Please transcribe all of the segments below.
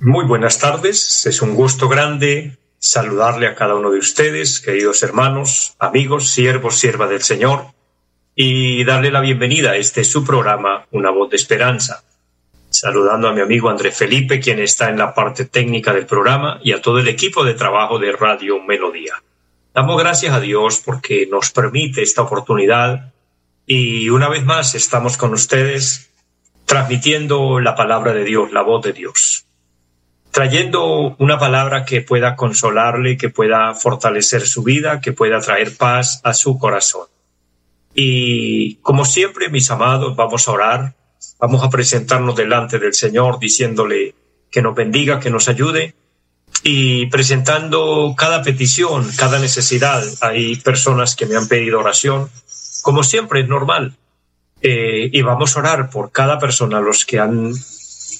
Muy buenas tardes, es un gusto grande saludarle a cada uno de ustedes, queridos hermanos, amigos, siervos, sierva del Señor, y darle la bienvenida a este su programa, Una voz de esperanza. Saludando a mi amigo André Felipe, quien está en la parte técnica del programa, y a todo el equipo de trabajo de Radio Melodía. Damos gracias a Dios porque nos permite esta oportunidad y una vez más estamos con ustedes transmitiendo la palabra de Dios, la voz de Dios trayendo una palabra que pueda consolarle, que pueda fortalecer su vida, que pueda traer paz a su corazón. Y como siempre, mis amados, vamos a orar, vamos a presentarnos delante del Señor diciéndole que nos bendiga, que nos ayude y presentando cada petición, cada necesidad. Hay personas que me han pedido oración, como siempre es normal. Eh, y vamos a orar por cada persona, los que han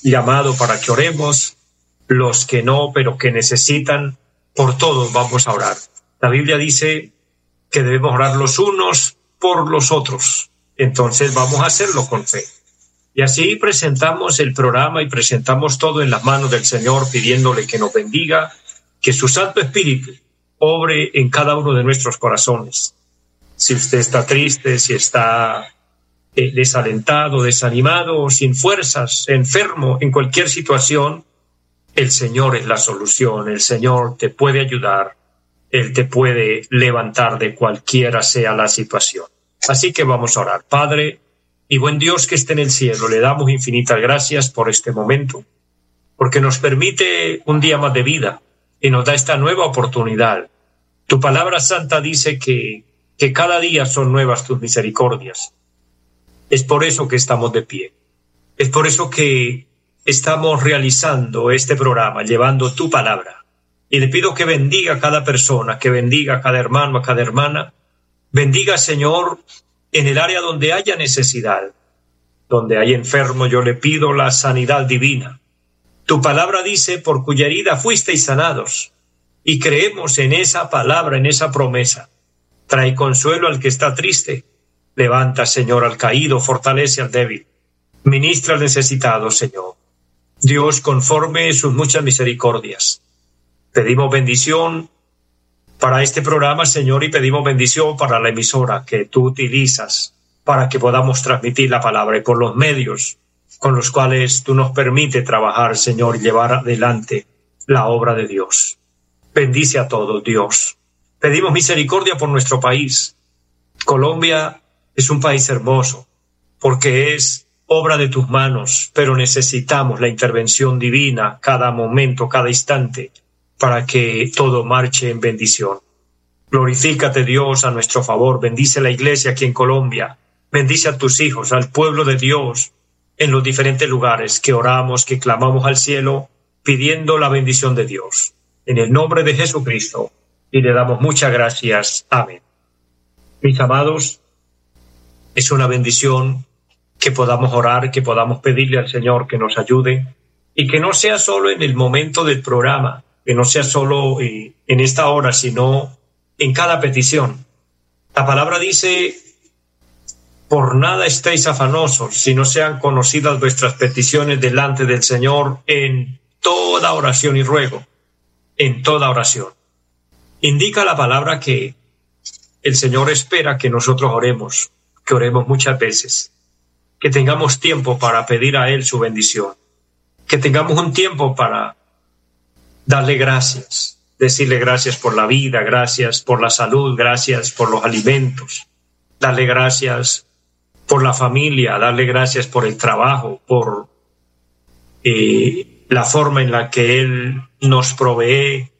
llamado para que oremos, los que no, pero que necesitan, por todos vamos a orar. La Biblia dice que debemos orar los unos por los otros. Entonces vamos a hacerlo con fe. Y así presentamos el programa y presentamos todo en las manos del Señor pidiéndole que nos bendiga, que su Santo Espíritu obre en cada uno de nuestros corazones. Si usted está triste, si está eh, desalentado, desanimado, sin fuerzas, enfermo, en cualquier situación, el Señor es la solución, el Señor te puede ayudar, Él te puede levantar de cualquiera sea la situación. Así que vamos a orar. Padre y buen Dios que esté en el cielo, le damos infinitas gracias por este momento, porque nos permite un día más de vida y nos da esta nueva oportunidad. Tu palabra santa dice que, que cada día son nuevas tus misericordias. Es por eso que estamos de pie. Es por eso que estamos realizando este programa, llevando tu palabra. Y le pido que bendiga a cada persona, que bendiga a cada hermano, a cada hermana. Bendiga, Señor, en el área donde haya necesidad, donde hay enfermo, yo le pido la sanidad divina. Tu palabra dice, por cuya herida fuisteis sanados, y creemos en esa palabra, en esa promesa. Trae consuelo al que está triste. Levanta, Señor, al caído, fortalece al débil. Ministra al necesitado, Señor. Dios conforme sus muchas misericordias. Pedimos bendición para este programa, Señor, y pedimos bendición para la emisora que tú utilizas para que podamos transmitir la palabra y por los medios con los cuales tú nos permite trabajar, Señor, y llevar adelante la obra de Dios. Bendice a todos, Dios. Pedimos misericordia por nuestro país. Colombia es un país hermoso porque es obra de tus manos, pero necesitamos la intervención divina cada momento, cada instante, para que todo marche en bendición. Glorifícate Dios a nuestro favor, bendice la iglesia aquí en Colombia, bendice a tus hijos, al pueblo de Dios, en los diferentes lugares que oramos, que clamamos al cielo, pidiendo la bendición de Dios. En el nombre de Jesucristo, y le damos muchas gracias. Amén. Mis amados, es una bendición que podamos orar, que podamos pedirle al Señor que nos ayude y que no sea solo en el momento del programa, que no sea solo eh, en esta hora, sino en cada petición. La palabra dice, por nada estéis afanosos, si no sean conocidas vuestras peticiones delante del Señor en toda oración y ruego, en toda oración. Indica la palabra que el Señor espera que nosotros oremos, que oremos muchas veces que tengamos tiempo para pedir a Él su bendición, que tengamos un tiempo para darle gracias, decirle gracias por la vida, gracias por la salud, gracias por los alimentos, darle gracias por la familia, darle gracias por el trabajo, por eh, la forma en la que Él nos provee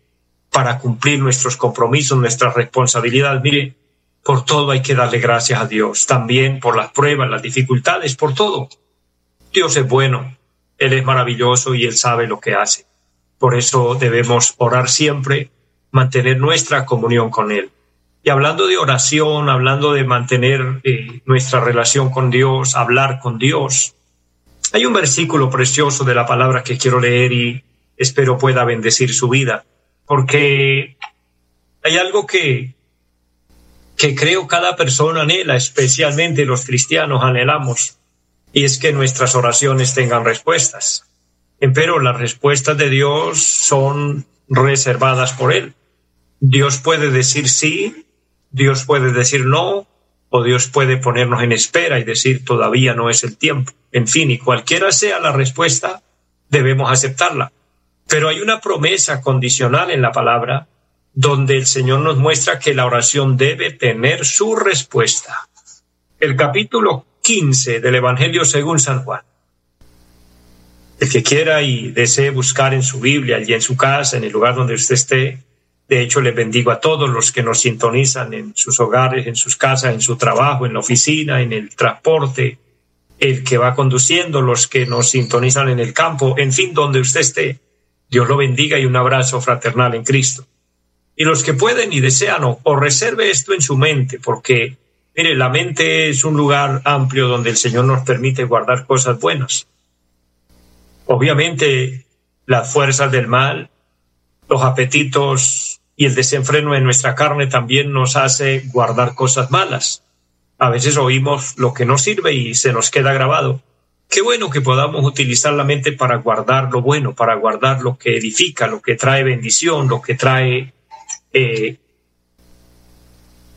para cumplir nuestros compromisos, nuestras responsabilidades. Mire, por todo hay que darle gracias a Dios, también por las pruebas, las dificultades, por todo. Dios es bueno Él es maravilloso y Él sabe lo que hace. Por eso debemos orar siempre, mantener nuestra comunión con Él. Y hablando de oración, hablando de mantener eh, nuestra relación con Dios, hablar con Dios, hay un versículo precioso de la palabra que quiero leer y espero pueda bendecir su vida, porque hay algo que, que creo cada persona anhela, especialmente los cristianos anhelamos, y es que nuestras oraciones tengan respuestas. Pero las respuestas de Dios son reservadas por Él. Dios puede decir sí, Dios puede decir no, o Dios puede ponernos en espera y decir todavía no es el tiempo. En fin, y cualquiera sea la respuesta, debemos aceptarla. Pero hay una promesa condicional en la palabra donde el Señor nos muestra que la oración debe tener su respuesta. El capítulo 15 del Evangelio según San Juan. El que quiera y desee buscar en su Biblia, allí en su casa, en el lugar donde usted esté, de hecho le bendigo a todos los que nos sintonizan en sus hogares, en sus casas, en su trabajo, en la oficina, en el transporte, el que va conduciendo, los que nos sintonizan en el campo, en fin, donde usted esté. Dios lo bendiga y un abrazo fraternal en Cristo. Y los que pueden y desean o, reserve esto en su mente, porque Mire, la mente es un lugar amplio donde el Señor nos permite guardar cosas buenas. Obviamente, las fuerzas del mal, los apetitos y el desenfreno de nuestra carne también nos hace guardar cosas malas. A veces oímos lo que no sirve y se nos queda grabado. Qué bueno que podamos utilizar la mente para guardar lo bueno, para guardar lo que edifica, lo que trae bendición, lo que trae eh,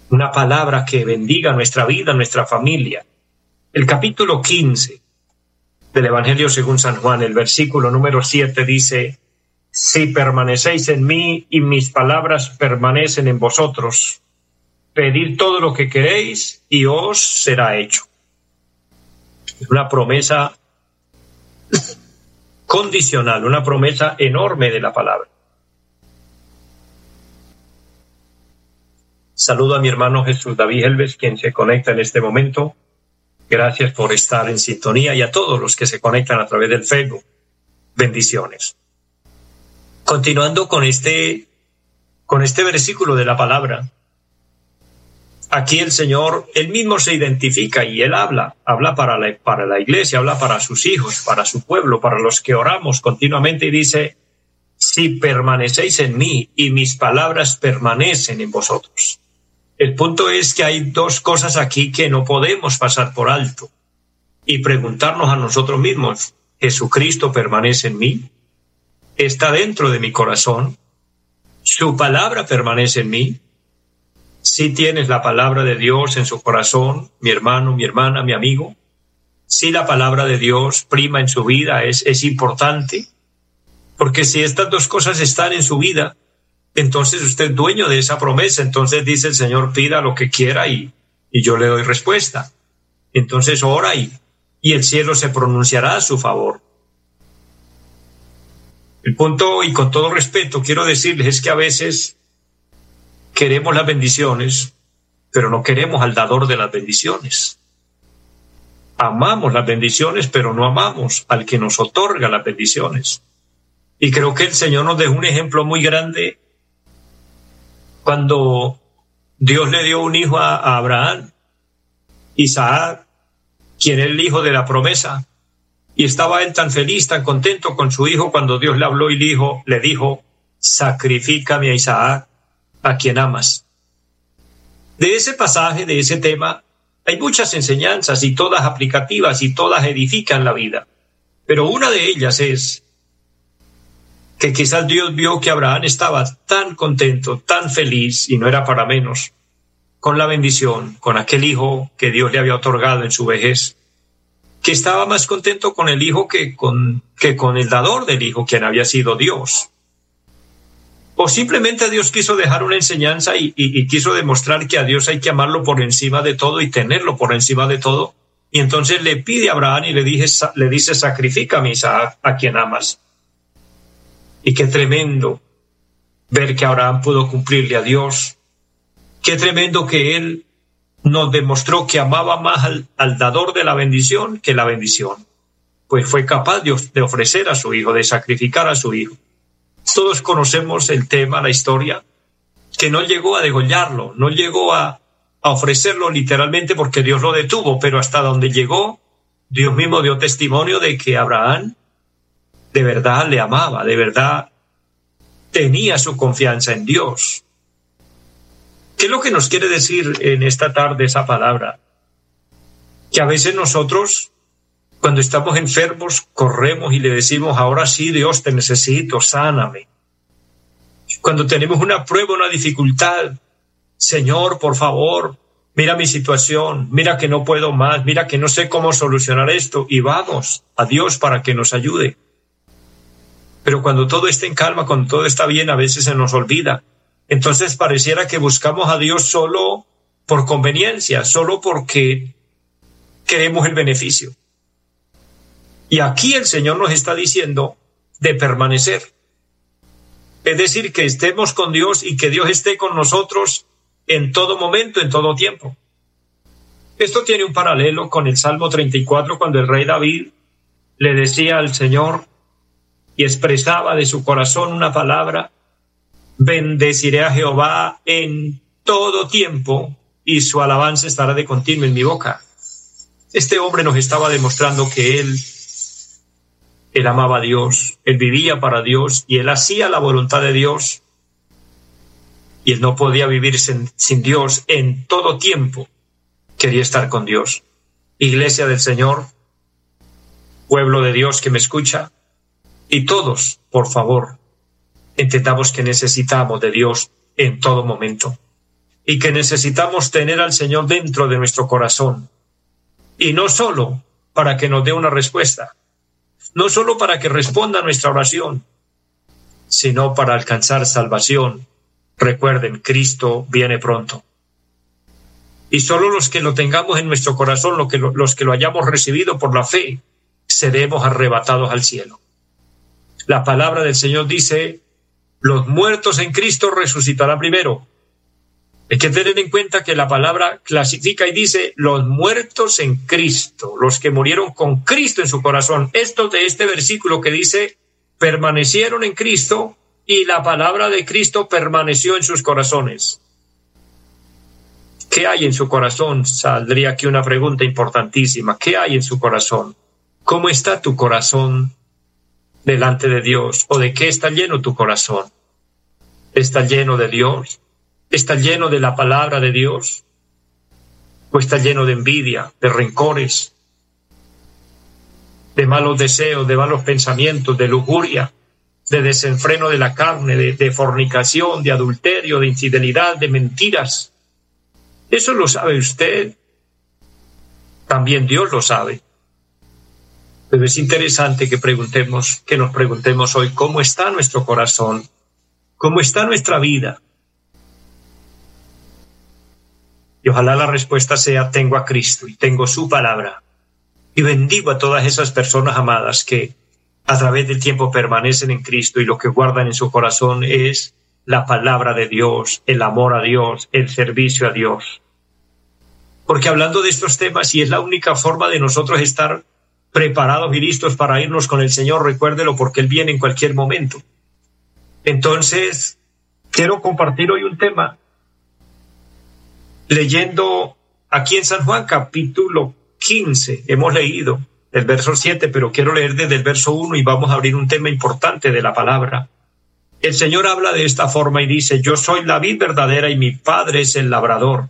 una palabra que bendiga nuestra vida, nuestra familia. El capítulo 15 del Evangelio según San Juan, el versículo número 7 dice, Si permanecéis en mí y mis palabras permanecen en vosotros, pedid todo lo que queréis y os será hecho. Una promesa condicional, una promesa enorme de la palabra. Saludo a mi hermano Jesús David Helves, quien se conecta en este momento. Gracias por estar en sintonía y a todos los que se conectan a través del Facebook. Bendiciones. Continuando con este, con este versículo de la palabra, aquí el Señor, él mismo se identifica y él habla, habla para la, para la iglesia, habla para sus hijos, para su pueblo, para los que oramos continuamente y dice, si permanecéis en mí y mis palabras permanecen en vosotros. El punto es que hay dos cosas aquí que no podemos pasar por alto y preguntarnos a nosotros mismos, ¿Jesucristo permanece en mí? ¿Está dentro de mi corazón? ¿Su palabra permanece en mí? Si tienes la palabra de Dios en su corazón, mi hermano, mi hermana, mi amigo, si la palabra de Dios prima en su vida, es, es importante, porque si estas dos cosas están en su vida, entonces usted es dueño de esa promesa. Entonces dice el Señor, pida lo que quiera y, y yo le doy respuesta. Entonces ora y, y el cielo se pronunciará a su favor. El punto, y con todo respeto, quiero decirles es que a veces queremos las bendiciones, pero no queremos al dador de las bendiciones. Amamos las bendiciones, pero no amamos al que nos otorga las bendiciones. Y creo que el Señor nos dejó un ejemplo muy grande cuando Dios le dio un hijo a, Abraham, Isaac, quien es el hijo de la promesa, y estaba él tan feliz, tan contento con su hijo cuando Dios le habló y le dijo, le dijo, sacrifícame a Isaac, a quien amas. De ese pasaje, de ese tema, hay muchas enseñanzas y todas aplicativas y todas edifican la vida. Pero una de ellas es que quizás Dios vio que Abraham estaba tan contento, tan feliz, y no era para menos, con la bendición, con aquel hijo que Dios le había otorgado en su vejez, que estaba más contento con el hijo que con, que con el dador del hijo, quien había sido Dios. O simplemente Dios quiso dejar una enseñanza y, quiso demostrar que a Dios hay que amarlo por encima de todo y tenerlo por encima de todo. Y entonces le pide a Abraham y le, dije, le dice, sacrifica a a quien amas. Y qué tremendo ver que Abraham pudo cumplirle a Dios. Qué tremendo que él nos demostró que amaba más al, dador de la bendición que la bendición. pues fue capaz de, ofrecer a su hijo, de sacrificar a su hijo. Todos conocemos el tema, la historia, que no llegó a degollarlo, no llegó a, a ofrecerlo literalmente porque Dios lo detuvo, pero hasta donde llegó, Dios mismo dio testimonio de que Abraham de verdad le amaba, de verdad tenía su confianza en Dios. ¿Qué es lo que nos quiere decir en esta tarde esa palabra? Que a veces nosotros, cuando estamos enfermos, corremos y le decimos, ahora sí, Dios, te necesito, sáname. Cuando tenemos una prueba, una dificultad, Señor, por favor, mira mi situación, mira que no puedo más, mira que no sé cómo solucionar esto, y vamos a Dios para que nos ayude. Pero cuando todo está en calma, cuando todo está bien, a veces se nos olvida. Entonces pareciera que buscamos a Dios solo por conveniencia, solo porque queremos el beneficio. Y aquí el Señor nos está diciendo de permanecer. Es decir, que estemos con Dios y que Dios esté con nosotros en todo momento, en todo tiempo. Esto tiene un paralelo con el Salmo 34, cuando el rey David le decía al Señor, y expresaba de su corazón una palabra, bendeciré a Jehová en todo tiempo y su alabanza estará de continuo en mi boca. Este hombre nos estaba demostrando que él, él amaba a Dios, él vivía para Dios y él hacía la voluntad de Dios y él no podía vivir sin, sin Dios en todo tiempo. Quería estar con Dios. Iglesia del Señor, pueblo de Dios que me escucha, y todos, por favor, entendamos que necesitamos de Dios en todo momento y que necesitamos tener al Señor dentro de nuestro corazón. Y no solo para que nos dé una respuesta, no solo para que responda a nuestra oración, sino para alcanzar salvación. Recuerden, Cristo viene pronto. Y solo los que lo tengamos en nuestro corazón, los que lo hayamos recibido por la fe, seremos arrebatados al cielo. La palabra del Señor dice, los muertos en Cristo resucitarán primero. Hay que tener en cuenta que la palabra clasifica y dice los muertos en Cristo, los que murieron con Cristo en su corazón. Esto de este versículo que dice permanecieron en Cristo y la palabra de Cristo permaneció en sus corazones. ¿Qué hay en su corazón? Saldría aquí una pregunta importantísima. ¿Qué hay en su corazón? ¿Cómo está tu corazón delante de Dios o de qué está lleno tu corazón. ¿Está lleno de Dios? ¿Está lleno de la palabra de Dios? ¿O está lleno de envidia, de rencores, de malos deseos, de malos pensamientos, de lujuria, de desenfreno de la carne, de, fornicación, de adulterio, de infidelidad, de mentiras? Eso lo sabe usted. También Dios lo sabe. Pero es interesante que preguntemos, que nos preguntemos hoy cómo está nuestro corazón, cómo está nuestra vida. Y ojalá la respuesta sea tengo a Cristo y tengo su palabra. Y bendigo a todas esas personas amadas que a través del tiempo permanecen en Cristo y lo que guardan en su corazón es la palabra de Dios, el amor a Dios, el servicio a Dios. Porque hablando de estos temas, y es la única forma de nosotros estar preparados y listos para irnos con el Señor, recuérdelo porque Él viene en cualquier momento. Entonces, quiero compartir hoy un tema leyendo aquí en San Juan capítulo 15, hemos leído el verso 7, pero quiero leer desde el verso 1 y vamos a abrir un tema importante de la palabra. El Señor habla de esta forma y dice, yo soy la vid verdadera y mi Padre es el labrador.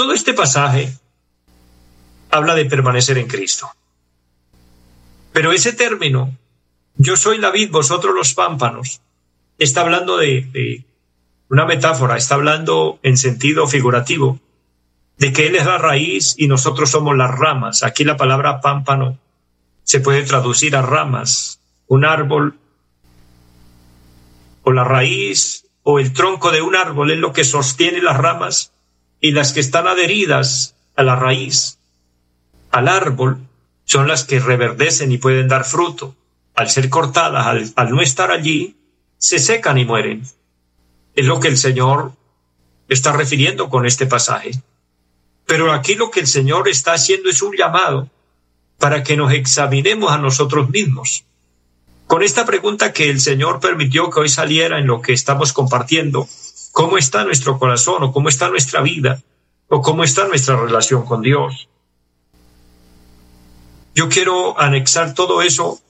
Todo este pasaje habla de permanecer en Cristo. Pero ese término, yo soy la vid, vosotros los pámpanos, está hablando de, una metáfora, está hablando en sentido figurativo, de que Él es la raíz y nosotros somos las ramas. Aquí la palabra pámpano se puede traducir a ramas. Un árbol o la raíz o el tronco de un árbol es lo que sostiene las ramas y las que están adheridas a la raíz, al árbol, son las que reverdecen y pueden dar fruto. Al ser cortadas, al, no estar allí, se secan y mueren. Es lo que el Señor está refiriendo con este pasaje. Pero aquí lo que el Señor está haciendo es un llamado para que nos examinemos a nosotros mismos. Con esta pregunta que el Señor permitió que hoy saliera en lo que estamos compartiendo, ¿cómo está nuestro corazón o cómo está nuestra vida o cómo está nuestra relación con Dios? Yo quiero anexar todo eso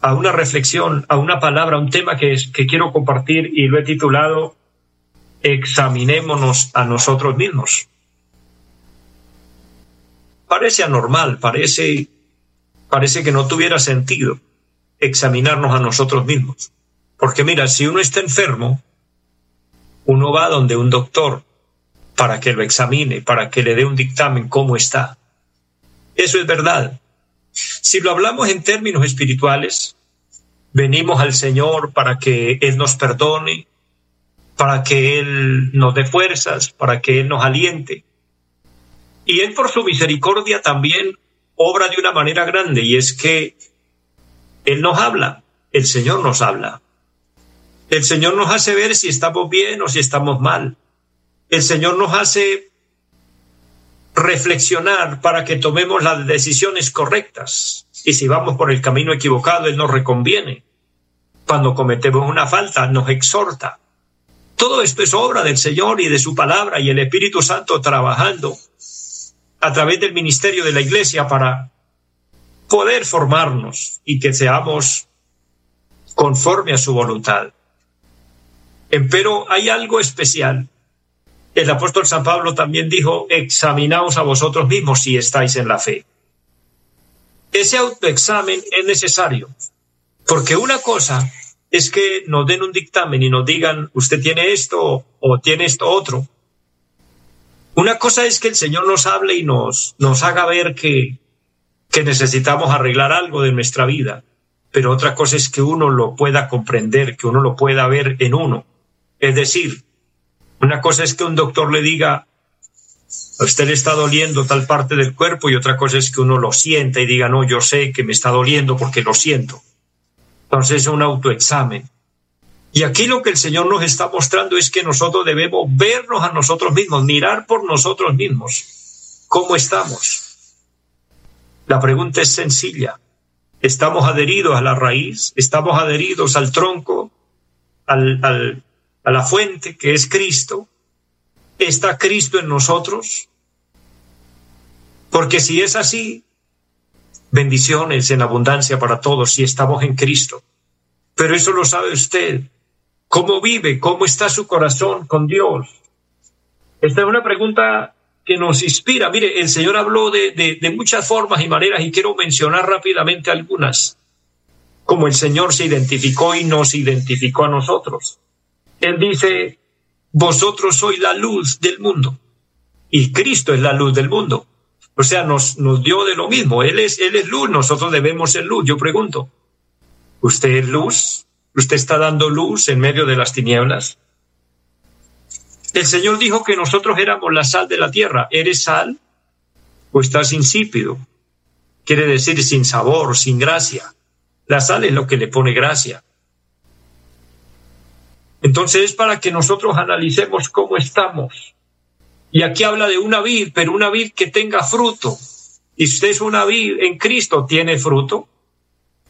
a una reflexión, a una palabra, a un tema que, que quiero compartir y lo he titulado Examinémonos a nosotros mismos. Parece anormal, parece, parece que no tuviera sentido examinarnos a nosotros mismos. Porque mira, si uno está enfermo, uno va donde un doctor para que lo examine, para que le dé un dictamen cómo está. Eso es verdad. Si lo hablamos en términos espirituales, venimos al Señor para que Él nos perdone, para que Él nos dé fuerzas, para que Él nos aliente. Y Él por su misericordia también obra de una manera grande y es que Él nos habla, el Señor nos habla. El Señor nos hace ver si estamos bien o si estamos mal. El Señor nos hace reflexionar para que tomemos las decisiones correctas. Y si vamos por el camino equivocado, Él nos reconviene. Cuando cometemos una falta, nos exhorta. Todo esto es obra del Señor y de su palabra y el Espíritu Santo trabajando a través del ministerio de la Iglesia para poder formarnos y que seamos conforme a su voluntad. Pero hay algo especial el apóstol San Pablo también dijo, examinaos a vosotros mismos si estáis en la fe. Ese autoexamen es necesario, porque una cosa es que nos den un dictamen y nos digan, usted tiene esto o tiene esto otro. Una cosa es que el Señor nos hable y nos, nos haga ver que, que necesitamos arreglar algo de nuestra vida, pero otra cosa es que uno lo pueda comprender, que uno lo pueda ver en uno. Es decir, una cosa es que un doctor le diga, usted le está doliendo tal parte del cuerpo y otra cosa es que uno lo sienta y diga, no, yo sé que me está doliendo porque lo siento. Entonces es un autoexamen. Y aquí lo que el Señor nos está mostrando es que nosotros debemos vernos a nosotros mismos, mirar por nosotros mismos. ¿Cómo estamos? La pregunta es sencilla. ¿Estamos adheridos a la raíz? ¿Estamos adheridos al tronco? ¿Al, al, a la fuente que es Cristo, ¿está Cristo en nosotros? Porque si es así, bendiciones en abundancia para todos si estamos en Cristo. Pero eso lo sabe usted. ¿Cómo vive? ¿Cómo está su corazón con Dios? Esta es una pregunta que nos inspira. Mire, el Señor habló de, de, de muchas formas y maneras y quiero mencionar rápidamente algunas. Como el Señor se identificó y nos identificó a nosotros. Él dice, vosotros sois la luz del mundo y Cristo es la luz del mundo. O sea, nos, nos dio de lo mismo. Él es, él es luz, nosotros debemos ser luz. Yo pregunto, ¿usted es luz? ¿Usted está dando luz en medio de las tinieblas? El Señor dijo que nosotros éramos la sal de la tierra. ¿Eres sal o estás insípido? Quiere decir sin sabor, sin gracia. La sal es lo que le pone gracia. Entonces es para que nosotros analicemos cómo estamos. Y aquí habla de una vid, pero una vid que tenga fruto. Y si es una vid en Cristo, tiene fruto.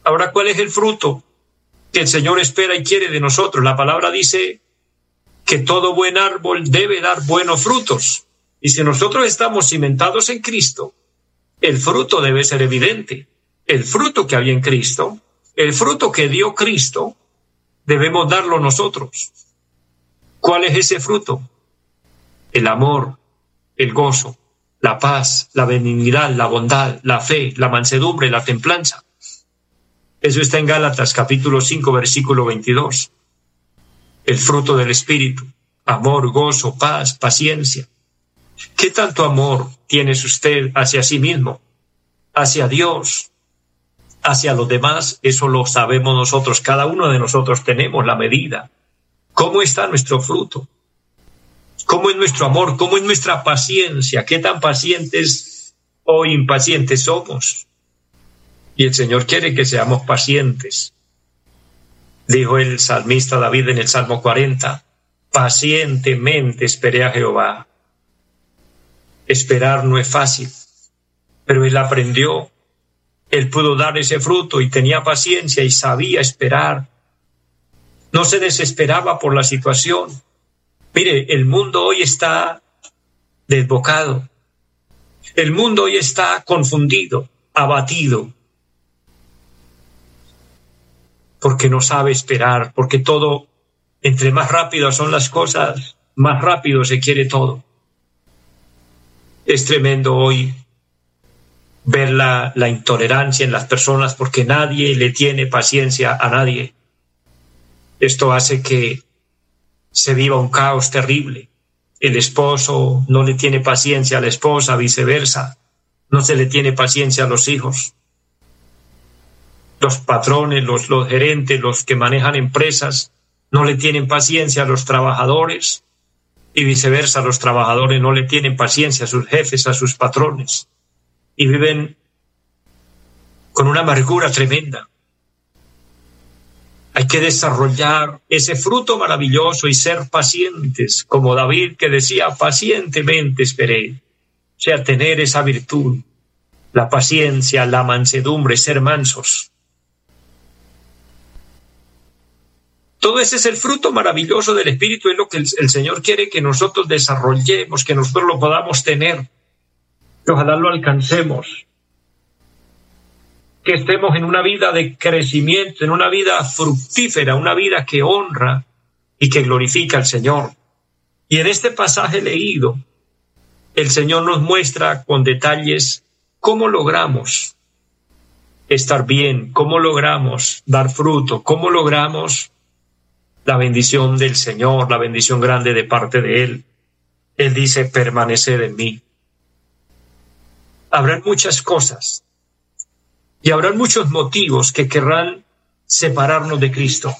Ahora, ¿cuál es el fruto que el Señor espera y quiere de nosotros? La palabra dice que todo buen árbol debe dar buenos frutos. Y si nosotros estamos cimentados en Cristo, el fruto debe ser evidente. El fruto que había en Cristo, el fruto que dio Cristo, debemos darlo nosotros. ¿Cuál es ese fruto? El amor, el gozo, la paz, la benignidad, la bondad, la fe, la mansedumbre, la templanza. Eso está en Gálatas capítulo 5 versículo 22. El fruto del Espíritu, amor, gozo, paz, paciencia. ¿Qué tanto amor tienes usted hacia sí mismo, hacia Dios, hacia los demás, eso lo sabemos nosotros, cada uno de nosotros tenemos la medida. ¿Cómo está nuestro fruto? ¿Cómo es nuestro amor? ¿Cómo es nuestra paciencia? ¿Qué tan pacientes o impacientes somos? Y el Señor quiere que seamos pacientes. Dijo el salmista David en el Salmo 40, pacientemente esperé a Jehová. Esperar no es fácil, pero él aprendió, él pudo dar ese fruto y tenía paciencia y sabía esperar. No se desesperaba por la situación. Mire, el mundo hoy está desbocado. El mundo hoy está confundido, abatido, porque no sabe esperar, porque todo, entre más rápido son las cosas, más rápido se quiere todo. Es tremendo hoy ver la, la intolerancia en las personas porque nadie le tiene paciencia a nadie. Esto hace que se viva un caos terrible. El esposo no le tiene paciencia a la esposa, viceversa. No se le tiene paciencia a los hijos. Los patrones, los, los gerentes, los que manejan empresas, no le tienen paciencia a los trabajadores y viceversa, los trabajadores no le tienen paciencia a sus jefes, a sus patrones y viven con una amargura tremenda. Hay que desarrollar ese fruto maravilloso y ser pacientes, como David que decía, pacientemente esperé. O sea, tener esa virtud, la paciencia, la mansedumbre, ser mansos. Todo ese es el fruto maravilloso del Espíritu, es lo que el, el Señor quiere que nosotros desarrollemos, que nosotros lo podamos tener, ojalá lo alcancemos que estemos en una vida de crecimiento, en una vida fructífera, una vida que honra y que glorifica al Señor. Y en este pasaje leído, el Señor nos muestra con detalles cómo logramos estar bien, cómo logramos dar fruto, cómo logramos la bendición del Señor, la bendición grande de parte de Él. Él dice, permanecer en mí. Habrán muchas cosas y habrá muchos motivos que querrán separarnos de Cristo.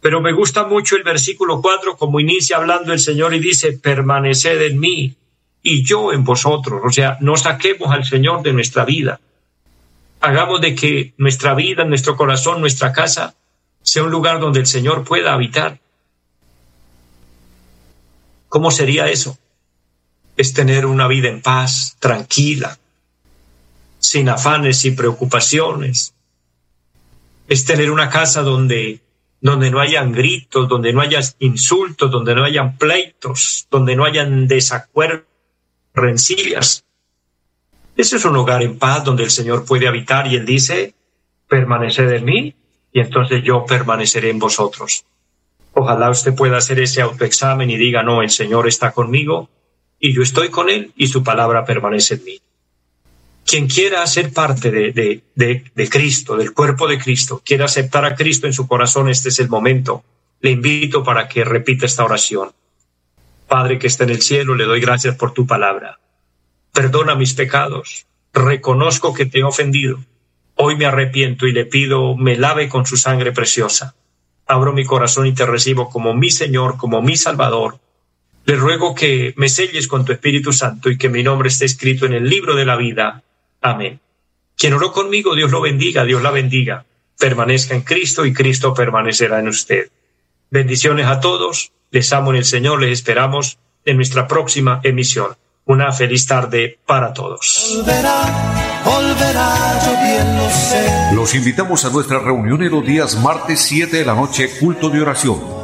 Pero me gusta mucho el versículo 4 como inicia hablando el Señor y dice, permaneced en mí y yo en vosotros. O sea, no saquemos al Señor de nuestra vida. Hagamos de que nuestra vida, nuestro corazón, nuestra casa sea un lugar donde el Señor pueda habitar. ¿Cómo sería eso? Es tener una vida en paz, tranquila, sin afanes, y preocupaciones. Es tener una casa donde, donde no hayan gritos, donde no haya insultos, donde no hayan pleitos, donde no hayan desacuerdos, rencillas. Ese es un hogar en paz donde el Señor puede habitar y Él dice, permaneced en mí y entonces yo permaneceré en vosotros. Ojalá usted pueda hacer ese autoexamen y diga, no, el Señor está conmigo y yo estoy con Él y su palabra permanece en mí quien quiera ser parte de, de, Cristo, del cuerpo de Cristo, quiera aceptar a Cristo en su corazón, este es el momento. Le invito para que repita esta oración. Padre que está en el cielo, le doy gracias por tu palabra. Perdona mis pecados. Reconozco que te he ofendido. Hoy me arrepiento y le pido me lave con su sangre preciosa. Abro mi corazón y te recibo como mi Señor, como mi Salvador. Le ruego que me selles con tu Espíritu Santo y que mi nombre esté escrito en el libro de la vida Amén. Quien oró conmigo, Dios lo bendiga, Dios la bendiga. Permanezca en Cristo y Cristo permanecerá en usted. Bendiciones a todos, les amo en el Señor, les esperamos en nuestra próxima emisión. Una feliz tarde para todos. Los invitamos a nuestra reunión en los días martes 7 de la noche, culto de oración